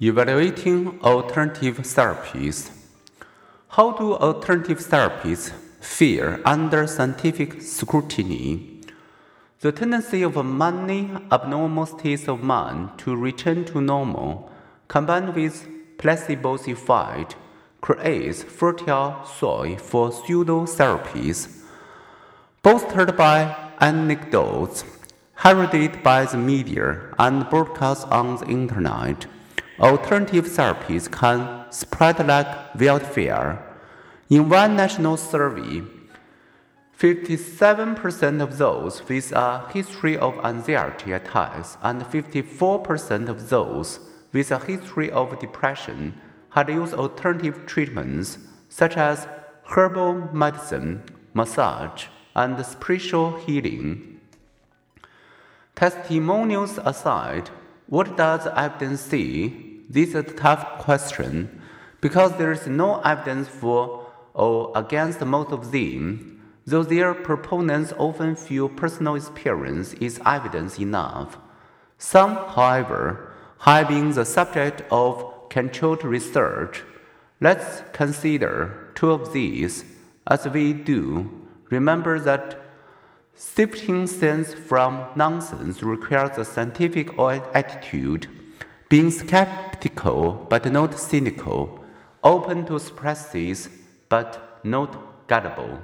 Evaluating alternative therapies. How do alternative therapies fare under scientific scrutiny? The tendency of many abnormal states of mind to return to normal, combined with placebo's effect, creates fertile soil for pseudotherapies. Bolstered by anecdotes heralded by the media and broadcast on the internet, alternative therapies can spread like wildfire. In one national survey, 57% of those with a history of anxiety attacks and 54% of those with a history of depression had used alternative treatments such as herbal medicine, massage, and spiritual healing. Testimonials aside, what does evidence say? This is a tough question because there is no evidence for or against most of them, though their proponents often feel personal experience is evidence enough. Some, however, have been the subject of controlled research. Let's consider two of these. As we do, remember that shifting sense from nonsense requires a scientific attitude being skeptical but not cynical, open to surprises but not gullible.